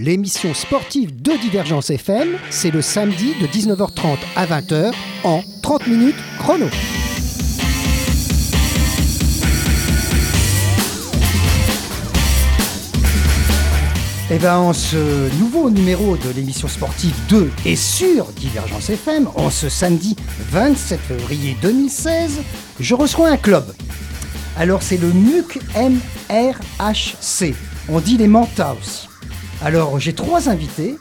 30 minutes chrono, l'émission sportive de Divergence FM, c'est le samedi de 19h30 à 20h en 30 minutes chrono. Et bien, en ce nouveau numéro de l'émission sportive de et sur Divergence FM, en ce samedi 27 février 2016, je reçois un club. Alors, c'est le MUC MRHC. On dit les Manta aussi. Alors, j'ai trois invités.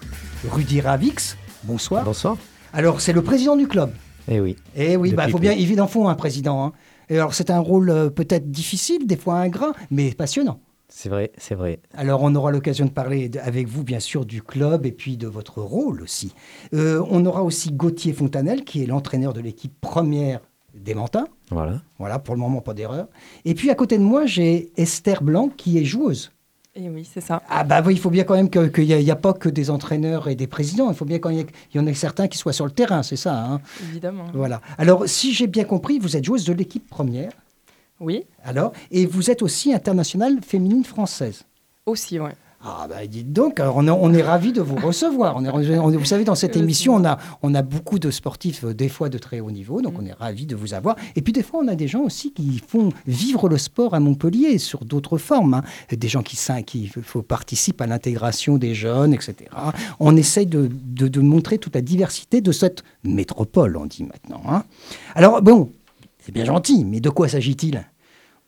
Rudy Ravix, bonsoir. Bonsoir. Alors, c'est le président du club. Eh oui. Eh oui, bah, faut bien, il en faut un président. hein. Et alors, c'est un rôle euh, peut-être difficile, des fois ingrat, mais passionnant. C'est vrai, c'est vrai. Alors, on aura l'occasion de parler de- avec vous, bien sûr, du club et puis de votre rôle aussi. Euh, on aura aussi Gauthier Fontanel, qui est l'entraîneur de l'équipe première des Mantins. Voilà. Voilà, pour le moment, pas d'erreur. Et puis, à côté de moi, j'ai Esther Blanc, qui est joueuse. Et oui, c'est ça. Ah bah oui, il faut bien quand même qu'il n'y a, il y a pas que des entraîneurs et des présidents. Il faut bien qu'il y, ait- y en ait certains qui soient sur le terrain, c'est ça. hein Évidemment. voilà. Alors, si j'ai bien compris, vous êtes joueuse de l'équipe première. Oui, Alors, et vous êtes aussi internationale féminine française. aussi, ouais. Ah bah dites donc, on, est- on est ravis de vous recevoir. On est, on vous savez, dans cette Euh, émission, on a, on a beaucoup de sportifs, euh, des fois de très haut niveau, donc Mm. on est ravis de vous avoir. Et puis des fois, on a des gens aussi qui font vivre le sport à Montpellier sur d'autres formes. hein. Des gens qui, qui participent à l'intégration des jeunes, etc. On essaye de, de- de montrer toute la diversité de cette métropole, on dit maintenant. hein. Alors bon, c'est bien gentil, mais de quoi s'agit-il?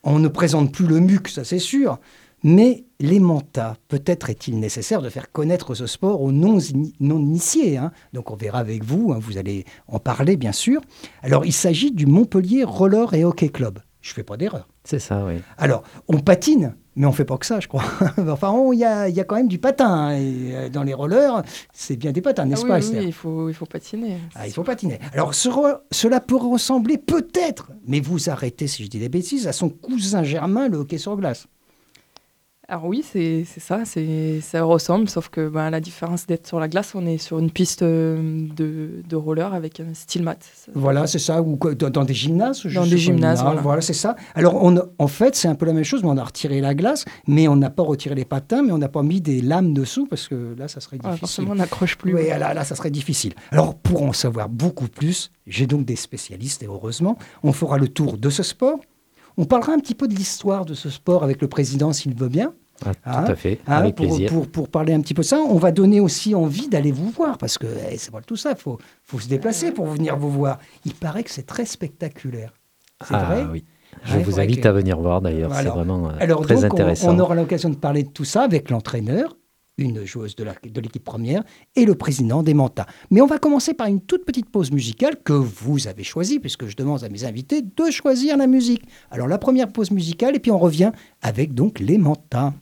On ne présente plus le MUC, ça c'est sûr, mais les mentas, peut-être est-il nécessaire de faire connaître ce sport aux non-ini- non-initiés. hein. Donc on verra avec vous, hein, vous allez en parler bien sûr. Alors il s'agit du Montpellier Roller et Hockey Club. Je fais pas d'erreur. C'est ça, oui. Alors, on patine, mais on fait pas que ça, je crois. enfin, il y a, il y a quand même du patin. hein, et, euh, dans les rollers, c'est bien des patins, n'est-ce Ah pas, oui, oui, il faut, il faut patiner. ah, il faut patiner. Alors, ce cela peut ressembler peut-être, mais vous arrêtez si je dis des bêtises, à son cousin germain, le hockey sur glace. Alors oui, c'est ça, ça ressemble, sauf que ben, la différence d'être sur la glace, on est sur une piste euh, de, de roller avec un style mat. Voilà, c'est ça, ou dans, dans des gymnases Dans des gymnases, non, voilà. c'est ça. Alors, on, en fait, c'est un peu la même chose, mais on a retiré la glace, mais on n'a pas retiré les patins, mais on n'a pas mis des lames dessous, parce que là, ça serait difficile. forcément, on n'accroche plus. Oui, là, là, ça serait difficile. Alors, pour en savoir beaucoup plus, j'ai donc des spécialistes, et heureusement, on fera le tour de ce sport. On parlera un petit peu de l'histoire de ce sport avec le président, s'il veut bien. Ah, Hein tout à fait, Hein, avec pour, plaisir. Pour, pour parler un petit peu de ça, on va donner aussi envie d'aller vous voir, parce que eh, c'est pas tout ça, il faut, faut se déplacer pour venir vous voir. Il paraît que c'est très spectaculaire. C'est ah vrai oui. Je Ouais, vous invite que- à venir voir d'ailleurs, c'est vraiment euh, Alors très donc, on- intéressant. On, aura l'occasion de parler de tout ça avec l'entraîneur, une joueuse de l'équipe première, et le président des Mantas. Mais on va commencer par une toute petite pause musicale que vous avez choisie, puisque je demande à mes invités de choisir la musique. Alors la première pause musicale, et puis on revient avec donc les Mantas.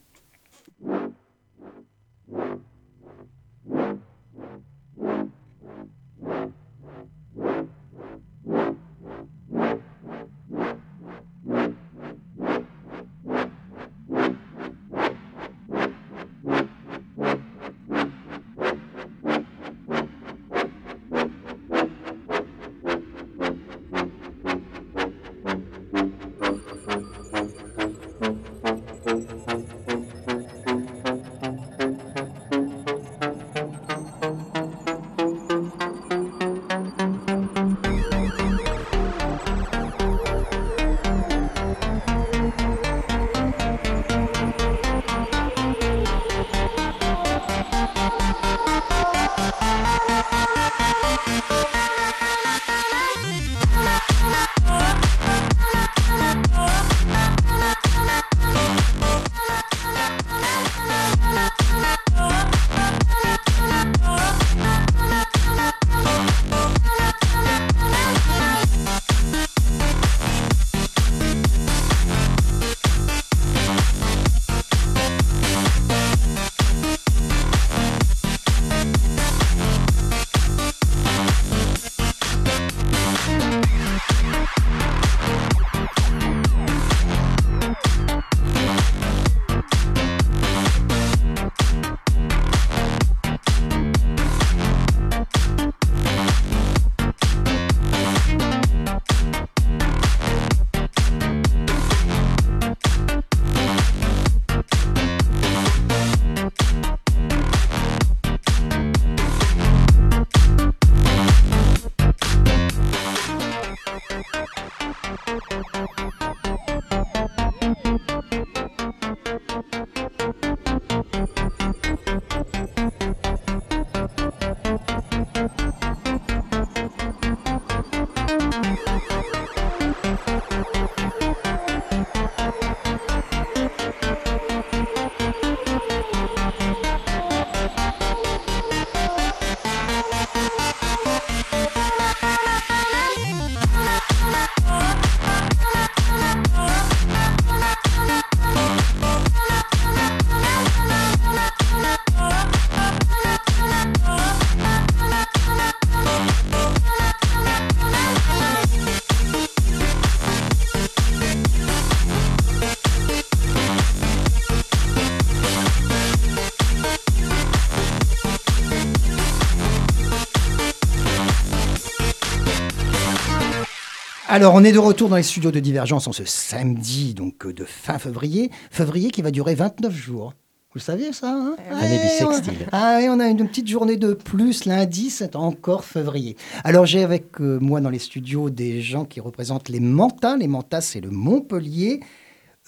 Alors, on est de retour dans les studios de Divergence en ce samedi, donc euh, de fin février. Février qui va durer 29 jours. Vous le saviez ça hein Année bissextile. Ah oui, on a une petite journée de plus. Lundi, c'est encore février. Alors, j'ai avec euh, moi dans les studios des gens qui représentent les Mantas. Les Mantas, c'est le Montpellier,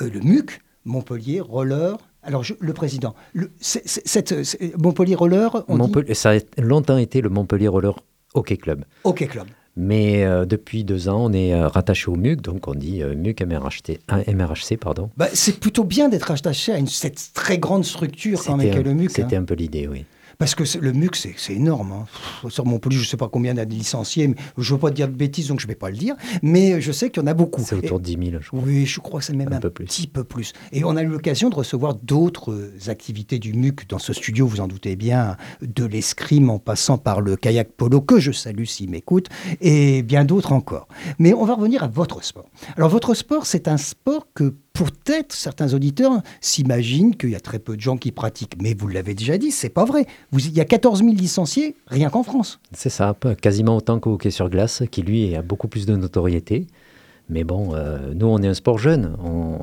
euh, le MUC, Montpellier, Roller. Alors, je- le président, le, c'est- c'est- cette- c'est- Montpellier Roller, on Montpellier- Ça a longtemps été le Montpellier Roller Hockey Club. OK Club. Mais euh, depuis deux ans, on est euh, rattaché au MUC, donc on dit euh, MUC MRHT, MRHC. Pardon. Bah, c'est plutôt bien d'être attaché à une, cette très grande structure quand même un, le MUC. hein. c'était un peu l'idée, oui. Parce que le MUC, c'est énorme. hein. Sur Montpellier, je ne sais pas combien il y a de licenciés. mais je ne veux pas dire de bêtises, donc je ne vais pas le dire. Mais je sais qu'il y en a beaucoup. C'est autour de 10 000, je crois. oui, je crois que c'est même Un un, peu plus. petit peu plus. Et on a eu l'occasion de recevoir d'autres euh, activités du MUC dans ce studio, vous en doutez bien, de l'escrime en passant par le kayak polo, que je salue s'il m'écoute, et bien d'autres encore. Mais on va revenir à votre sport. Alors votre sport, c'est un sport que peut-être certains auditeurs s'imaginent qu'il y a très peu de gens qui pratiquent. Mais vous l'avez déjà dit, c'est pas vrai. Il y a 14 000 licenciés rien qu'en France. C'est ça, quasiment autant qu'au hockey sur glace, qui lui a beaucoup plus de notoriété. Mais bon, euh, nous, on est un sport jeune. On,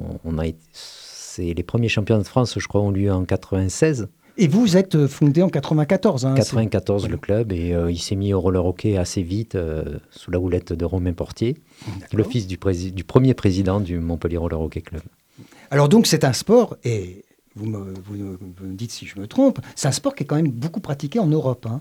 les premiers champions de France, je crois, ont lieu en 96. Et vous êtes euh, fondé en 94. hein, c'est- 94 le club et euh, il s'est mis au roller hockey assez vite euh, sous la houlette de Romain Portier, le fils du, premier président du Montpellier Roller Hockey Club. Alors donc c'est un sport, et vous me, vous me- vous me dites si je me trompe, c'est un sport qui est quand même beaucoup pratiqué en Europe. hein.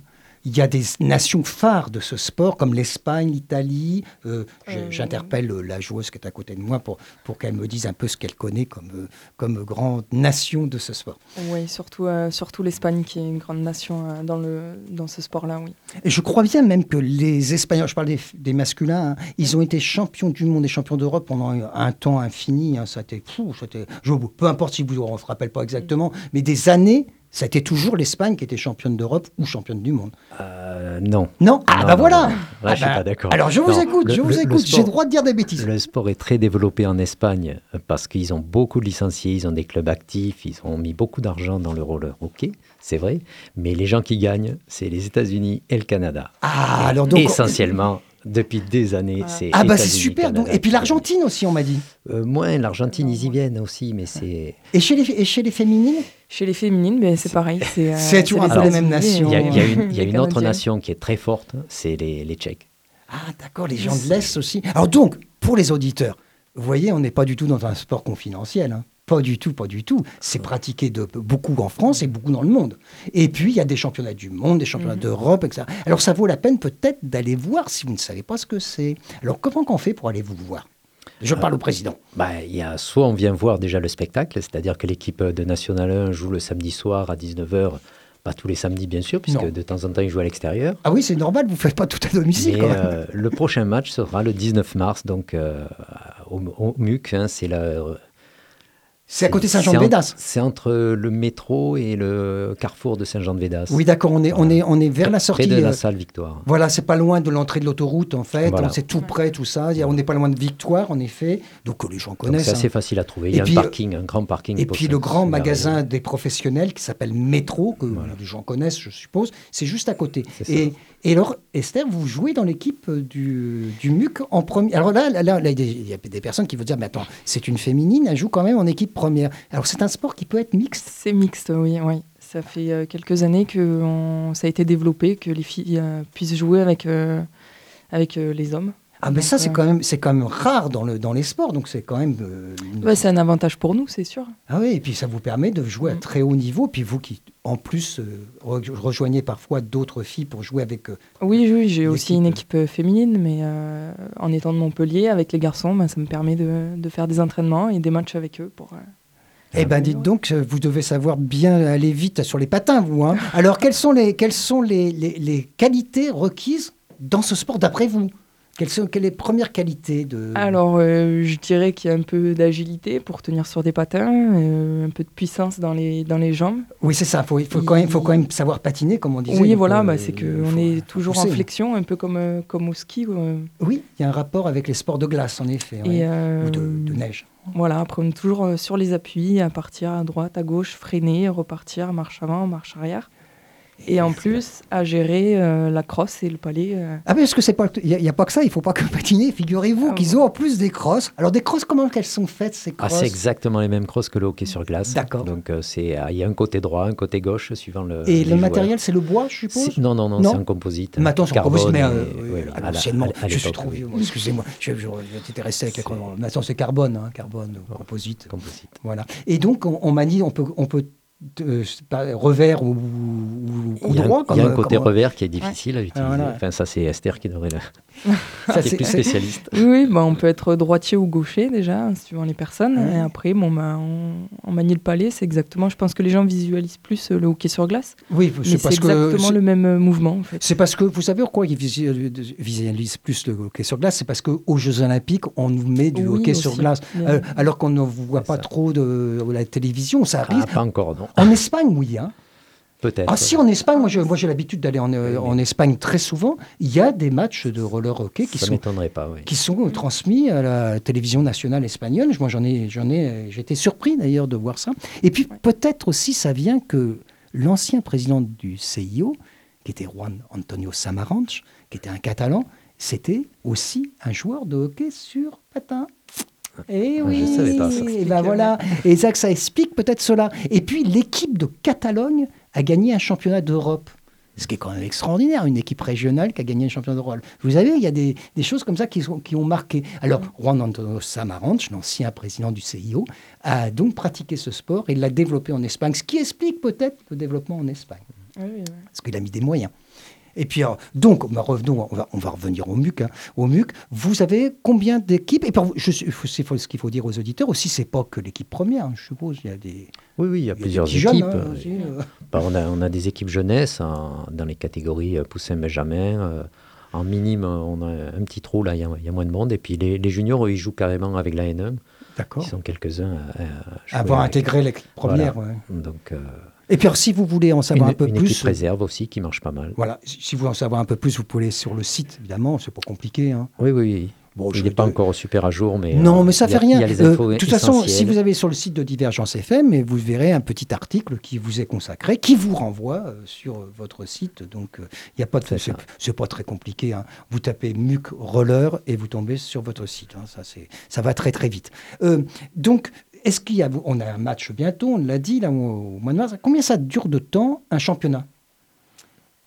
Il y a des nations phares de ce sport, comme l'Espagne, l'Italie. Euh, Euh, J'interpelle euh, la joueuse qui est à côté de moi pour, pour qu'elle me dise un peu ce qu'elle connaît comme, euh, comme grande nation de ce sport. Oui, surtout, euh, surtout l'Espagne qui est une grande nation euh, dans, le, dans ce sport-là, oui. Et je crois bien même que les Espagnols, je parle des, des masculins, hein, ils ont été champions du monde et champions d'Europe pendant un, un temps infini. hein, ça a été fou. ça a été- je- peu importe si vous ne se rappelle pas exactement, mais des années, ça a été toujours l'Espagne qui était championne d'Europe ou championne du monde. Euh, non. Non Ah Non, bah non, voilà non. Ah je suis bah, pas d'accord. Alors je vous écoute, le- je vous écoute, j'ai sport- le droit de dire des bêtises. Le sport est très développé en Espagne euh, parce qu'ils ont beaucoup de licenciés, ils ont des clubs actifs, ils ont mis beaucoup d'argent dans le roller hockey, c'est vrai. Mais les gens qui gagnent, c'est les États-Unis et le Canada. Ah, alors donc... Essentiellement, depuis des années, Ah. c'est Ah bah c'est super. donc- et puis l'Argentine aussi, on m'a dit. Euh, moins l'Argentine, ils y viennent aussi, mais c'est. Et chez les, et chez les féminines? Chez les féminines, ben, c'est pareil. C'est euh, c'est toujours un peu les mêmes États-Unis et nations. Il y a, y a une, il y a une autre nation qui est très forte, c'est les, les Tchèques. Ah, d'accord, les gens de l'Est aussi. Alors donc, pour les auditeurs, vous voyez, on n'est pas du tout dans un sport confidentiel. hein. Pas du tout, pas du tout. C'est pratiqué de, beaucoup en France et beaucoup dans le monde. Et puis, il y a des championnats du monde, des championnats Mhm. d'Europe, etc. Alors, ça vaut la peine peut-être d'aller voir si vous ne savez pas ce que c'est. Alors, comment qu'on fait pour aller vous voir? Je parle au président. Bah, il y a, soit on vient voir déjà le spectacle, c'est-à-dire que l'équipe de National 1 joue le samedi soir à 19h, pas tous les samedis bien sûr, puisque Non. de temps en temps ils jouent à l'extérieur. Ah oui, c'est normal, vous ne faites pas tout à domicile Mais quand même. euh, le prochain match sera le 19 mars, donc euh, au, au MUC, hein, c'est la... c'est à côté Saint-Jean-de-Védas. C'est entre le métro et le carrefour de Saint-Jean-de-Védas. Oui, d'accord, on est, on, est, on est vers la sortie. Près de la euh, salle Victoire. Voilà, c'est pas loin de l'entrée de l'autoroute en fait. Voilà. C'est tout près, tout ça. On n'est pas loin de Victoire en effet. Donc euh, les gens connaissent. c'est assez hein. facile à trouver. Et Il y a puis, un parking, un grand parking. Et puis le grand magasin des professionnels qui s'appelle Métro, que Voilà. les gens connaissent, je suppose, c'est juste à côté. Et, et alors, Esther, vous jouez dans l'équipe euh, du, du MUC en premier. Alors là, là, là, il y a des personnes qui vont dire, mais attends, c'est une féminine, elle joue quand même en équipe première. Alors c'est un sport qui peut être mixte? C'est mixte, oui, oui. Ça fait euh, quelques années que ça a été développé, que les filles euh, puissent jouer avec, avec les hommes. Ah, mais ça, c'est euh, quand, même, c'est quand même rare dans, le, dans les sports, donc c'est quand même. euh, une- ouais, c'est un avantage pour nous, c'est sûr. Ah oui, et puis ça vous permet de jouer à Mm. très haut niveau, puis vous qui, en plus, euh, re- rejoignez parfois d'autres filles pour jouer avec eux. Oui, oui, j'ai aussi une équipe euh, féminine, mais euh, en étant de Montpellier, avec les garçons, ben, ça me permet de, de faire des entraînements et des matchs avec eux. Pour, euh, Eh bien, dites donc, euh, vous devez savoir bien aller vite sur les patins, vous. hein. Alors, quelles sont les, quelles sont les, les- les qualités requises dans ce sport, d'après vous? Quelles sont quelles les premières qualités de... Alors, euh, je dirais qu'il y a un peu d'agilité pour tenir sur des patins, euh, un peu de puissance dans les, dans les jambes. Oui, c'est ça. Faut- Il faut, quand même, faut quand même savoir patiner, comme on disait. oui, voilà, euh, bah, c'est qu'on est toujours pousser. en flexion, un peu comme, euh, comme au ski. Oui, il y a un rapport avec les sports de glace, en effet. et Ou de, de neige. voilà, après, on est toujours sur les appuis, à partir à droite, à gauche, freiner, repartir, marche avant, marche arrière. Et en plus, à gérer euh, la crosse et le palais. euh. Ah, mais est-ce que c'est pas. Il n'y a, pas que ça, il ne faut pas que patiner. Figurez-vous Ah qu'ils ont en plus des crosses. Alors, des crosses, comment qu'elles sont faites, ces Ah, crosses? c'est exactement les mêmes crosses que le hockey sur glace. D'accord. Donc euh, c'est ah, il y a un côté droit, un côté gauche suivant le. Et le joueurs. matériel, c'est le bois, je suppose? Non, non, non, Non? c'est un composite. Mais attends, c'est en carbone composite, mais euh, je suis trop vieux, moi, excusez-moi, je- j'étais resté avec les crosses. Maintenant, c'est carbone, hein, carbone, composite. Composite. Voilà. Et donc, on, on manie, on peut, on peut euh, c'est pas, revers ou, ou coup Il y a, un- droit. il y a un côté comme- revers qui est difficile à utiliser. Ah, voilà. Enfin, ça, c'est Esther qui devrait le. Ça, qui est c'est- plus spécialiste. Oui, oui, bah, on peut être droitier ou gaucher déjà, suivant les personnes. Ouais. Et après, bon, bah, on, on manie le palais, c'est exactement. Je pense que les gens visualisent plus euh, le hockey sur glace, Oui, c'est c'est parce que. exactement le même euh, mouvement en fait. C'est parce que, vous savez pourquoi ils visualisent plus le hockey sur glace? C'est parce qu'aux Jeux Olympiques, on nous met du Oui, hockey aussi. sur glace. Euh, alors qu'on ne voit pas ça. trop de, de la télévision, ça arrive. Ah, pas encore, non. En Espagne, oui. Hein. Peut-être. Ah si, en Espagne, moi, je- moi j'ai l'habitude d'aller en, euh, en Espagne très souvent. Il y a des matchs de roller hockey qui ça sont m'étonnerait pas, oui. qui sont transmis à la télévision nationale espagnole. Moi, j'en ai, j'en ai, j'étais surpris d'ailleurs de voir ça. Et puis peut-être aussi, ça vient que l'ancien président du CIO, qui était Juan Antonio Samaranch, qui était un Catalan, c'était aussi un joueur de hockey sur patin. Et Ah, oui, je savais pas ça. et ben voilà. Et ça, ça explique peut-être cela. Et puis l'équipe de Catalogne a gagné un championnat d'Europe. Ce qui est quand même extraordinaire, une équipe régionale qui a gagné un championnat d'Europe. Vous savez, il y a des, des choses comme ça qui, sont- qui ont marqué. Alors, Juan Antonio Samaranch, l'ancien président du CIO, a donc pratiqué ce sport et l'a développé en Espagne, ce qui explique peut-être le développement en Espagne, Oui, oui, oui. parce qu'il a mis des moyens. Et puis, alors, donc, revenons, on va, on va revenir au MUC. hein. Au MUC, vous avez combien d'équipes? Et puis, je, c'est ce qu'il faut dire aux auditeurs aussi, c'est pas que l'équipe première, hein, je suppose. Il y a des, Oui, oui, il y a il y a des plusieurs équipes. jeunes, hein, euh, aussi, euh. Bah, on, a, on a des équipes jeunesse dans les catégories euh, poussin-benjamin. euh, en minime, euh, on a un petit trou, là, il y, a- il y a moins de monde. Et puis les, les juniors, eux, ils jouent carrément avec la N1. D'accord. Ils sont quelques-uns à, Avoir avec. intégré l'équipe première. Voilà. ouais. Donc, euh, Et puis, alors, si vous voulez en savoir une, un peu une plus. équipe réserve aussi qui marche pas mal. Voilà, si vous voulez en savoir un peu plus, vous pouvez aller sur le site, évidemment, c'est pas compliqué. hein. Oui, oui, oui. Bon, je il n'est pas te- encore super à jour, mais. Non, euh, mais ça a- fait rien. Il y a les Euh, de toute façon, si vous avez sur le site de Divergence FM, vous verrez un petit article qui vous est consacré, qui vous renvoie euh, sur euh, votre site. Donc, euh, il y a pas de, C'est pas très compliqué. hein. Vous tapez MUC Roller et vous tombez sur votre site. hein. Ça, c'est, ça va très très vite. Euh, donc, est-ce qu'il y a, on a un match bientôt, on l'a dit là au, au mois de mars. Combien ça dure de temps un championnat?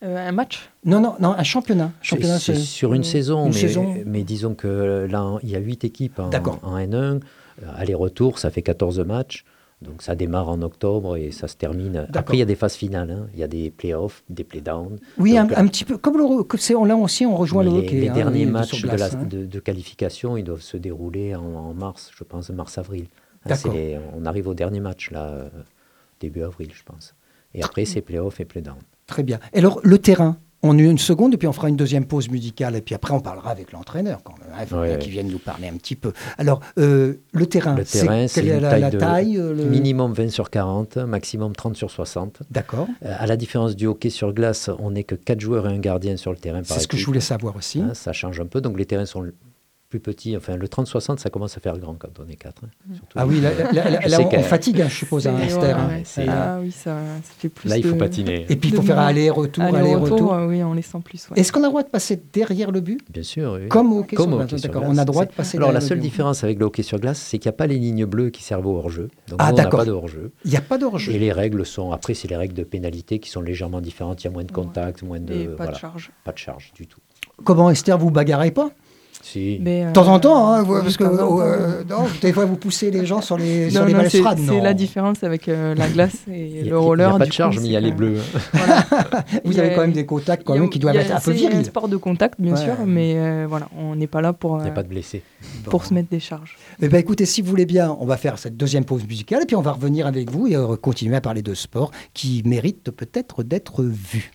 Euh, un match? Non, non, non, un championnat. Championnat C'est c'est- sur une une saison, mais, saison. mais disons que là, il y a huit équipes en, D'accord. en N1. Euh, Aller-retour, ça fait 14 matchs. Donc ça démarre en octobre et ça se termine. Après, il y a des phases finales. hein. Il y a des playoffs, des playdowns. Oui, un, Donc, un petit peu. Comme le, là aussi, on rejoint le les, hockey. les hein, derniers matchs sur de, glace, la- hein. de- de qualification, ils doivent se dérouler en, en mars, je pense, mars-avril. Les- on arrive au dernier match, là, euh, début avril, je pense. Et après, c'est playoffs et playdowns. Très bien. Et alors, le terrain on a une seconde et puis on fera une deuxième pause musicale et puis après on parlera avec l'entraîneur quand même. hein. Il faut Ouais, bien ouais. qu'il vienne nous parler un petit peu. Alors, euh, le terrain, Le terrain, c'est quelle est une la, taille la de taille euh, le- Minimum 20 sur 40, maximum 30 sur 60. D'accord. Euh, à la différence du hockey sur glace, on n'est que 4 joueurs et un gardien sur le terrain C'est ce que je voulais savoir aussi. Hein, ça change un peu, donc les terrains sont plus petits. Enfin, le 30-60, ça commence à faire grand quand on est 4. Ah oui, là, là- là- Je là, sais on, on fatigue, hein, je suppose, à C'est- Esther. ouais, hein. c'est- Ah oui, ça, ça fait plus Là, il faut de- patiner. Et puis il faut de faire aller-retour, Aller-retour, euh, oui, en laissant plus. ouais. Est-ce qu'on a le droit de passer derrière le but? Bien sûr. oui. Comme au hockey Comme sur hockey sur d'accord. glace, On a le droit de passer Alors, la seule le différence avec le hockey sur glace, c'est qu'il n'y a pas les lignes bleues qui servent au hors-jeu. Donc, Ah, on d'accord. pas de hors-jeu. Il n'y a pas d'orge. Et les règles sont, après, c'est les règles de pénalité qui sont légèrement différentes. Il y a moins de contact, moins de. Et pas de charge. pas de charge du tout. Comment Esther, vous bagarrez pas? Si. Mais, De temps en temps, hein, vous- parce que temps. euh, non, des fois vous poussez les gens sur les, sur Non, les non, c'est balustrades. c'est non. la différence avec euh, la glace et le roller. Il n'y a pas de charge, coup, mais il y a les bleus. Voilà. Vous y avez quand même des contacts quand a- même qui doivent il y a- être un peu C'est un virils. sport de contact, bien Ouais. sûr, mais euh, voilà, on n'est pas là pour, Il n'y euh, a pas de blessés. pour se mettre des charges. Eh ben, écoutez, si vous voulez bien, on va faire cette deuxième pause musicale et puis on va revenir avec vous et euh, continuer à parler de sport qui mérite peut-être d'être vu.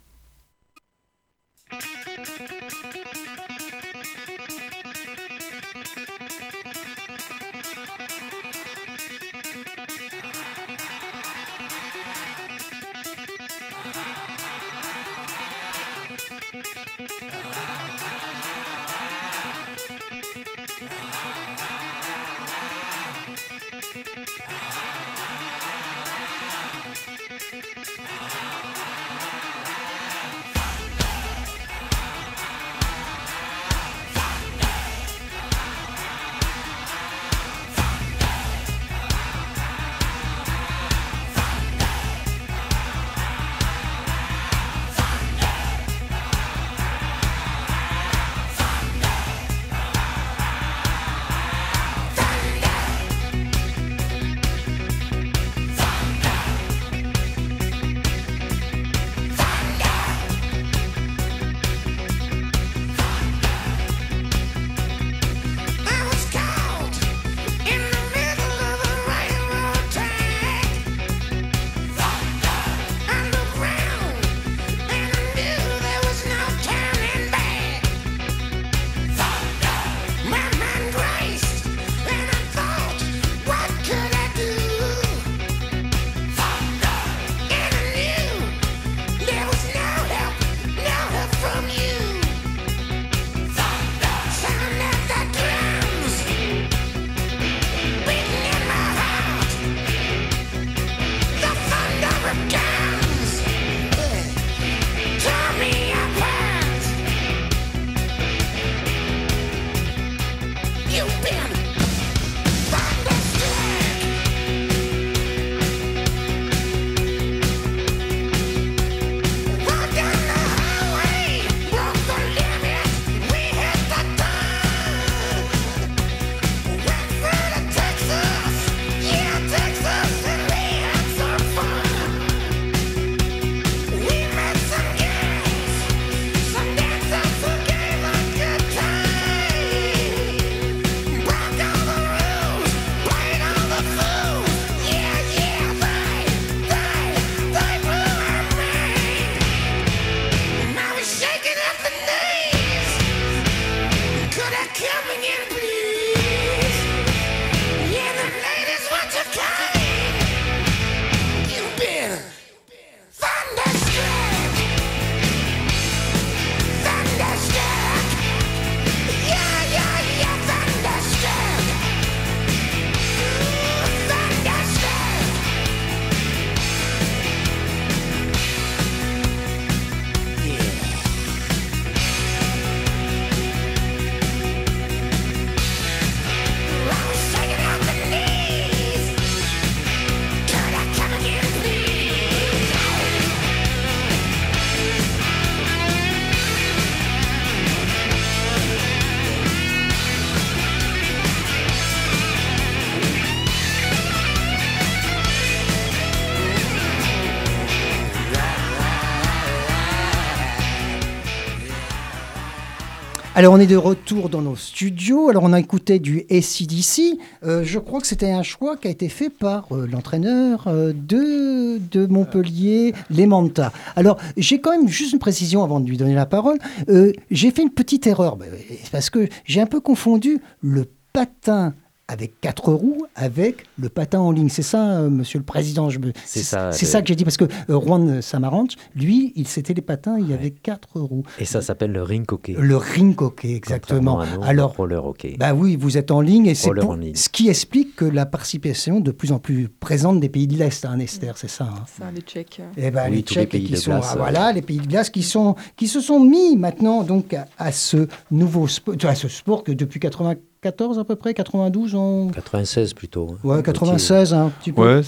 Alors on est de retour dans nos studios. Alors on a écouté du ACDC. Euh, je crois que c'était un choix qui a été fait par euh, l'entraîneur euh, de, de Montpellier, Lemanta. Alors j'ai quand même juste une précision avant de lui donner la parole. Euh, j'ai fait une petite erreur ben, parce que j'ai un peu confondu le patin avec quatre roues avec le patin en ligne. C'est ça, euh, monsieur le président je me... C'est ça, C'est le- ça que j'ai dit parce que euh, Juan Samaranch, lui, il c'était les patins, il y avait quatre roues. Et ça s'appelle le ring hockey. Le ring hockey, exactement. À nous, Alors, le roller hockey. bah oui, vous êtes en ligne et c'est pour- ce qui explique que la participation de plus en plus présente des pays de l'Est, hein, Esther, c'est ça. hein. Ça, les Tchèques. Eh ben, Oui, les tous les Tchèques pays qui de sont, glace, ah, euh. voilà, les pays de glace qui sont qui se sont mis maintenant donc à, à ce nouveau sport, à ce sport que depuis 94 à peu près, 92 on, 96 plutôt. hein. ouais, Le 96 hein, un petit peu. Ouais,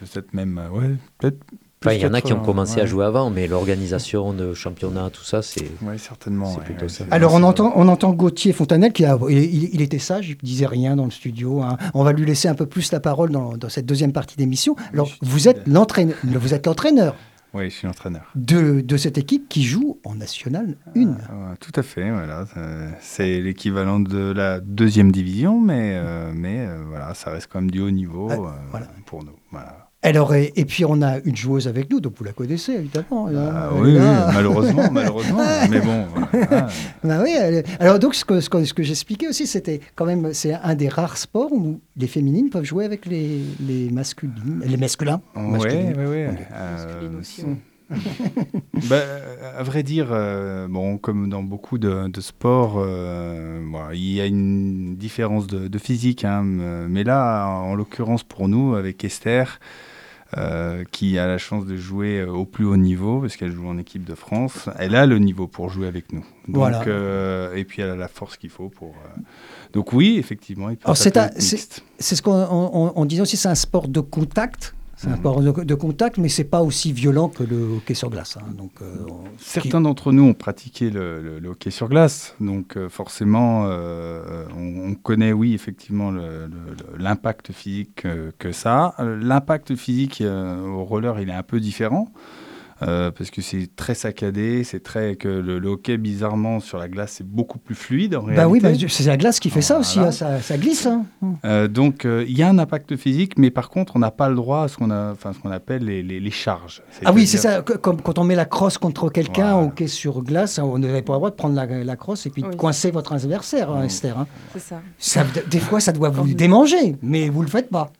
peut-être même. euh, Ouais, peut-être. Enfin, plus il y en a qui ont 80, commencé à jouer avant, mais l'organisation de championnat, tout ça, c'est. Ouais, certainement. Ouais, plutôt ouais, ça. Alors on entend, on entend Gauthier Fontanel qui a, il, il- était sage, il disait rien dans le studio. hein. On va lui laisser un peu plus la parole dans, dans cette deuxième partie d'émission. Alors vous êtes l'entraîneur, vous êtes l'entraîneur Oui, je suis l'entraîneur. de, de cette équipe qui joue en National 1. Ah, ouais, tout à fait, voilà. euh, C'est l'équivalent de la deuxième division, mais, euh, mais euh, voilà, ça reste quand même du haut niveau Ah, voilà. pour nous. Voilà. Alors, et, et puis on a une joueuse avec nous, donc vous la connaissez évidemment. Ah, Là, oui, malheureusement, malheureusement. mais bon, voilà. Bah oui, elle- alors donc ce que, ce que, ce que j'expliquais aussi, c'était quand même, c'est un des rares sports où les féminines peuvent jouer avec les, les masculines, les masculins. Oui, oui, oui. Bah, à vrai dire, euh, bon, comme dans beaucoup de, de sports, euh, il y a une différence de, de physique. hein, mais là, en l'occurrence pour nous, avec Esther, euh, qui a la chance de jouer au plus haut niveau, parce qu'elle joue en équipe de France, elle a le niveau pour jouer avec nous. Donc, Voilà. euh, et puis elle a la force qu'il faut pour. euh, Donc oui, effectivement, il peut. C'est ce qu'on on, on disait aussi, c'est un sport de contact. C'est un sport de, contact, mais c'est pas aussi violent que le hockey sur glace. hein. Donc, euh, Certains d'entre nous ont pratiqué le, hockey sur glace, donc euh, forcément, euh, on, on connaît, oui, effectivement, l'impact physique euh, que ça. a. L'impact physique au roller, il est un peu différent. Euh, parce que c'est très saccadé, c'est très que le, le hockey bizarrement sur la glace c'est beaucoup plus fluide en Bah oui, bah, réalité. c'est la glace qui fait ça aussi, hein, ça, ça glisse. hein. Euh, donc euh, il y a un impact physique, mais par contre on n'a pas le droit à ce qu'on a, enfin ce qu'on appelle les, les- les charges. Ah oui, c'est ça. que- Comme quand on met la crosse contre quelqu'un Voilà. au hockey sur glace, on n'avait pas le droit de prendre la, la crosse et puis de Oui. coincer votre adversaire, hein, Mm. Esther. hein. C'est ça. Ça, des fois, ça doit vous Oui. démanger, mais vous le faites pas.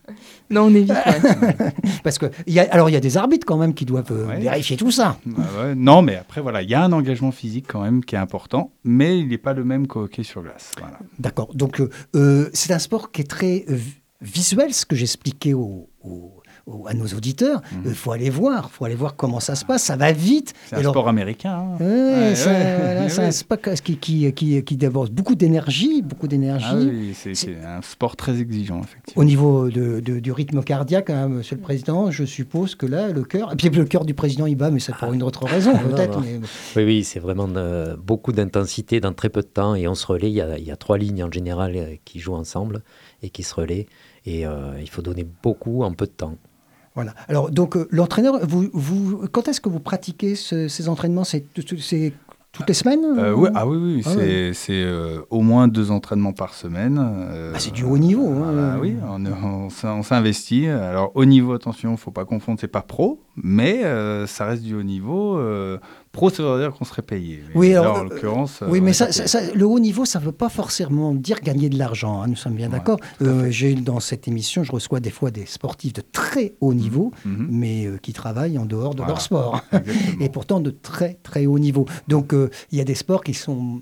Non, on évite. ouais. Parce que, il y a, alors, il y a des arbitres quand même qui doivent euh, Ouais. vérifier tout ça. Ah ouais, Non, mais après, voilà, il y a un engagement physique quand même qui est important, mais il n'est pas le même qu'au hockey sur glace. Voilà. D'accord. Donc, euh, euh, c'est un sport qui est très euh, vi- visuel, ce que j'expliquais aux, aux- à nos auditeurs, il faut aller voir, faut aller voir comment ça se passe. Ça va vite. C'est un Alors, sport américain. hein. Ouais, Ouais, ça- ouais. voilà, c'est un sport qui, qui, qui, qui déborde beaucoup d'énergie, beaucoup d'énergie. Ah oui, c'est C'est- c'est un sport très exigeant, effectivement. Au niveau de, de- du rythme cardiaque, hein, Monsieur le Président, je suppose que là, le cœur, et puis le cœur du président il bat, mais c'est pour une autre raison non, peut-être. mais- Oui, oui, c'est vraiment euh, beaucoup d'intensité dans très peu de temps et on se relaie. Il y a, il y a trois lignes en général euh, qui jouent ensemble et qui se relaient. Et euh, il faut donner beaucoup en peu de temps. Voilà. Alors, donc, euh, l'entraîneur, vous, vous, quand est-ce que vous pratiquez ce- ces entraînements? C'est toutes les semaines Euh, ouais, ah oui, oui, Ah c'est ouais. euh, au moins deux entraînements par semaine. euh, Bah, c'est du haut niveau, hein. ah oui, on, on s'in- on s'investit. Alors, haut niveau, attention, il ne faut pas confondre, c'est pas pro, mais ça reste du haut niveau. Euh, pro, ça veut dire qu'on serait payé. Mais Oui, là, alors, en l'occurrence. Oui, euh, mais ça, le haut niveau, ça ne veut pas forcément dire gagner de l'argent. hein, nous sommes bien Ouais, d'accord. Euh. J'ai dans cette émission, je reçois des fois des sportifs de très haut niveau, Mhm, mais euh, qui travaillent en dehors de Voilà. leur sport. exactement. et pourtant de très très haut niveau. Donc euh, il y a des sports qui sont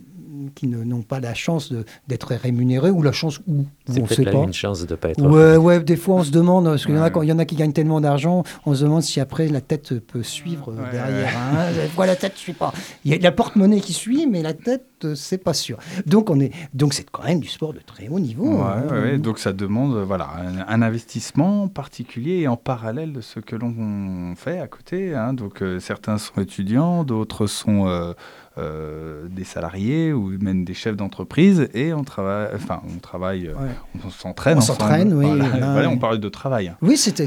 qui ne- n'ont pas la chance d'être rémunérés ou la chance C'est on ne sait pas. une chance de ne pas être. Ouais, ouais, des fois on se demande, parce qu'il y, en a Ouais. quand- il y en a qui gagnent tellement d'argent, on se demande si après la tête peut suivre Ouais, derrière. hein. Des fois la tête ne suit pas. Il y a la porte-monnaie qui suit, mais la tête, euh, c'est pas sûr. Donc on est, donc c'est quand même du sport de très haut niveau. Ouais, hein. ouais, ouais. Donc ça demande euh, voilà, un, un investissement particulier et en parallèle de ce que l'on fait à côté. hein. Donc euh, certains sont étudiants, d'autres sont euh, euh, des salariés ou même des chefs d'entreprise et on travaille, enfin on travaille, euh, Ouais. on s'entraîne. On s'entraîne, oui, Voilà, Voilà, on parle de travail. Oui, c'était,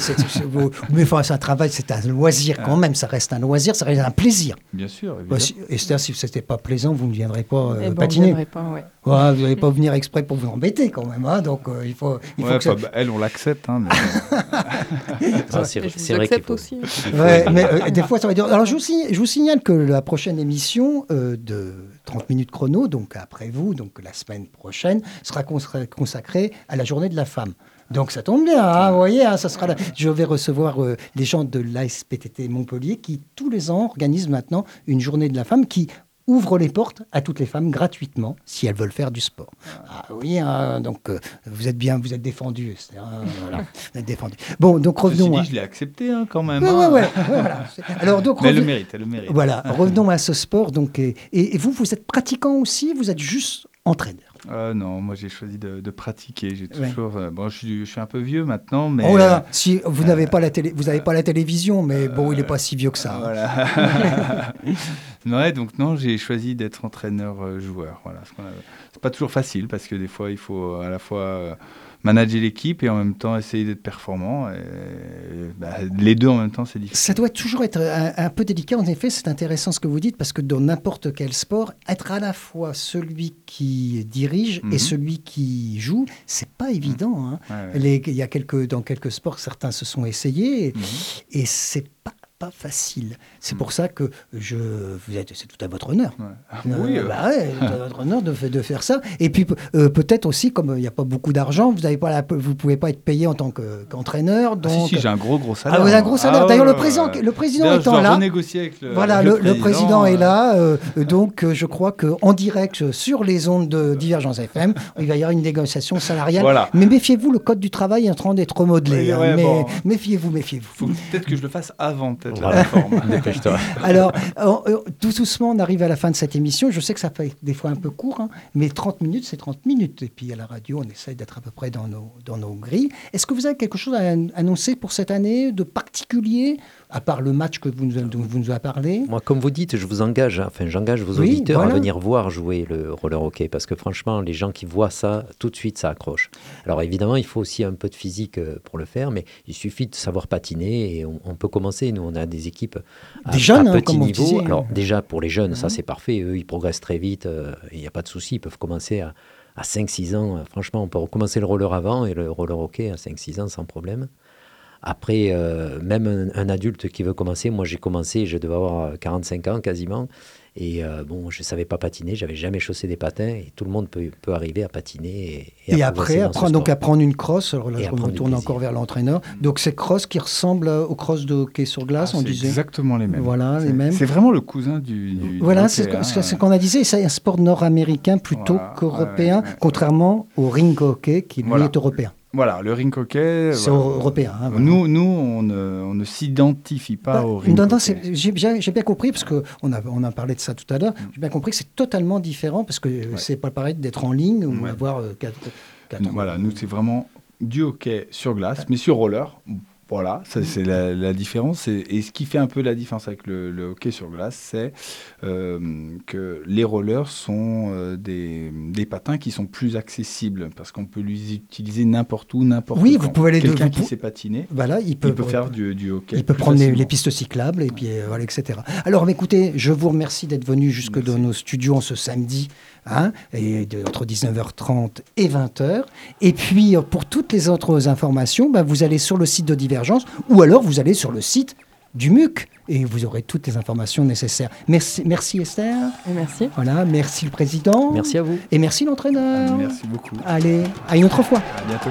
mais enfin, c'est un travail, c'est un loisir quand même. Ça reste un loisir, ça reste un plaisir. Bien sûr. Bah, évidemment. si- Esther, si c'était pas plaisant, vous ne viendrez pas euh, Eh ben, on patiner. viendrait pas, ouais. Vous n'allez pas venir exprès pour vous embêter quand même. hein, donc euh, il faut, il faut Ouais, que ça- enfin, bah, elle, on l'accepte. hein, mais- Ah, c'est vrai qu'il faut. aussi. Ouais, mais euh, des fois, ça va dire. Alors, je vous, signe- je vous signale que la prochaine émission euh, de 30 minutes chrono, donc après vous, donc la semaine prochaine, sera consacrée consacrée à la journée de la femme. Donc ça tombe bien, hein, vous voyez, hein, ça sera là. je vais recevoir euh, les gens de l'ASPTT Montpellier qui tous les ans organisent maintenant une journée de la femme qui ouvre les portes à toutes les femmes gratuitement si elles veulent faire du sport. Ah oui, hein, donc euh, vous êtes bien, vous êtes voilà, vous êtes défendus. Bon, donc Ceci revenons. dit, à- je l'ai accepté hein, quand même. Ouais, hein. ouais, ouais, ouais, voilà. Alors donc Mais elle le mérite, elle le mérite. voilà, revenons à ce sport. Donc, et, et vous, vous êtes pratiquant aussi Vous êtes juste entraîneur Euh, non, moi j'ai choisi de, de pratiquer. J'ai Ouais. toujours. euh, bon, je suis, je suis un peu vieux maintenant, mais. Oh là, si vous n'avez pas la télé, vous n'avez pas la télévision, mais bon, il n'est pas si vieux que ça. hein. Voilà. ouais, donc non, j'ai choisi d'être entraîneur-joueur. Voilà. Parce qu'on a- C'est pas toujours facile parce que des fois, il faut à la fois euh, manager l'équipe et en même temps essayer d'être performant. Et, bah, les deux en même temps, c'est difficile. Ça doit toujours être un, un peu délicat. En effet, c'est intéressant ce que vous dites parce que dans n'importe quel sport, être à la fois celui qui dirige Mhm. et celui qui joue, c'est pas évident. hein. Ouais, ouais. Les- il y a quelques, dans quelques sports, certains se sont essayés et, Mhm. et c'est pas pas facile. C'est pour ça que je, vous êtes, c'est tout à votre honneur. Ouais. Euh, Oui, euh, bah ouais, c'est à votre honneur de, fa- de faire ça. Et puis euh, peut-être aussi, comme il n'y a pas beaucoup d'argent, vous ne vous pouvez pas être payé en tant que- qu'entraîneur. ah, donc, si, si, j'ai un gros, gros salaire. Ah, vous avez un gros salaire. Ah, D'ailleurs, ouais, le président, ouais. le président D'ailleurs, étant là, avec le, voilà, avec le, le président est euh, là. donc, je crois qu'en direct sur les ondes de Divergence FM, il va y avoir une négociation salariale. Voilà. Mais méfiez-vous, le code du travail est en train d'être remodelé. Oui, hein, ouais, mais bon. méfiez-vous, méfiez-vous. Faut peut-être que je le fasse avant, peut-être, la Voilà. réforme. Dépêche-toi. Alors, euh, euh, tout doucement, on arrive à la fin de cette émission. Je sais que ça fait des fois un peu court, hein, mais 30 minutes, c'est 30 minutes. Et puis à la radio, on essaye d'être à peu près dans nos, dans nos grilles. Est-ce que vous avez quelque chose à an- annoncer pour cette année de particulier, à part le match que vous nous, dont vous nous avez parlé Moi, comme vous dites, je vous engage, enfin, j'engage vos Oui, auditeurs voilà. à venir voir jouer le roller hockey parce que franchement, les gens qui voient ça, tout de suite, ça accroche. Alors évidemment, il faut aussi un peu de physique euh, pour le faire, mais il suffit de savoir patiner et on, on peut commencer. Nous, on a des équipes à, Des jeunes, à hein, petit niveau. Alors déjà, pour les jeunes, ça c'est parfait. Eux, ils progressent très vite. euh, Il n'y a pas de souci. Ils peuvent commencer à, à 5-6 ans. Franchement, on peut recommencer le roller avant et le roller hockey à 5-6 ans sans problème. Après, euh, même un, un adulte qui veut commencer, moi j'ai commencé, je devais avoir euh, 45 ans quasiment, et euh, bon, je ne savais pas patiner, j'avais jamais chaussé des patins, et tout le monde peut, peut arriver à patiner. Et, à après, apprendre, donc sport. apprendre une crosse. Alors là, Et je me tourne encore vers l'entraîneur. Donc c'est cross qui ressemble euh, aux crosses de hockey sur glace, Ah, on c'est disait. exactement les mêmes. Voilà, les C'est- mêmes. C'est vraiment le cousin du. Voilà, c'est hein. c'est ce qu'on a disait. C'est un sport nord-américain plutôt Voilà, qu'européen, ouais, ouais, ouais. contrairement au ring hockey qui lui Voilà. est européen. Voilà, le ring hockey. C'est voilà. européen. hein, voilà. Nous, nous, on ne, on ne s'identifie pas Bah, au ring non, j'ai bien, compris, parce qu'on a, on a parlé de ça tout à l'heure, Mm. j'ai bien compris que c'est totalement différent, parce que euh, c'est pas pareil d'être en ligne ou Ouais. avoir euh, quatre, quatre Nous, Voilà, nous, c'est vraiment du hockey sur glace, mais sur roller. Voilà, ça, c'est la, la différence. Et, et ce qui fait un peu la différence avec le, le hockey sur glace, c'est euh, que les rollers sont euh, des, des patins qui sont plus accessibles parce qu'on peut les utiliser n'importe où, n'importe Oui, quand. vous pouvez aller de- Quelqu'un qui sait patiner, Voilà, il peut, il peut faire du, du hockey. il peut prendre les, facilement. les pistes cyclables, et puis euh, voilà, etc. Alors, écoutez, je vous remercie d'être venu jusque Merci. dans nos studios en ce samedi, hein, et de- entre 19h30 et 20h. Et puis, euh, pour toutes les autres informations, bah, vous allez sur le site de Divergence, ou alors vous allez sur le site du MUC, et vous aurez toutes les informations nécessaires. Merci, merci Esther. Et merci. Voilà, merci le président. Merci à vous. Et merci l'entraîneur. Merci beaucoup. Allez, à une autre fois. À bientôt.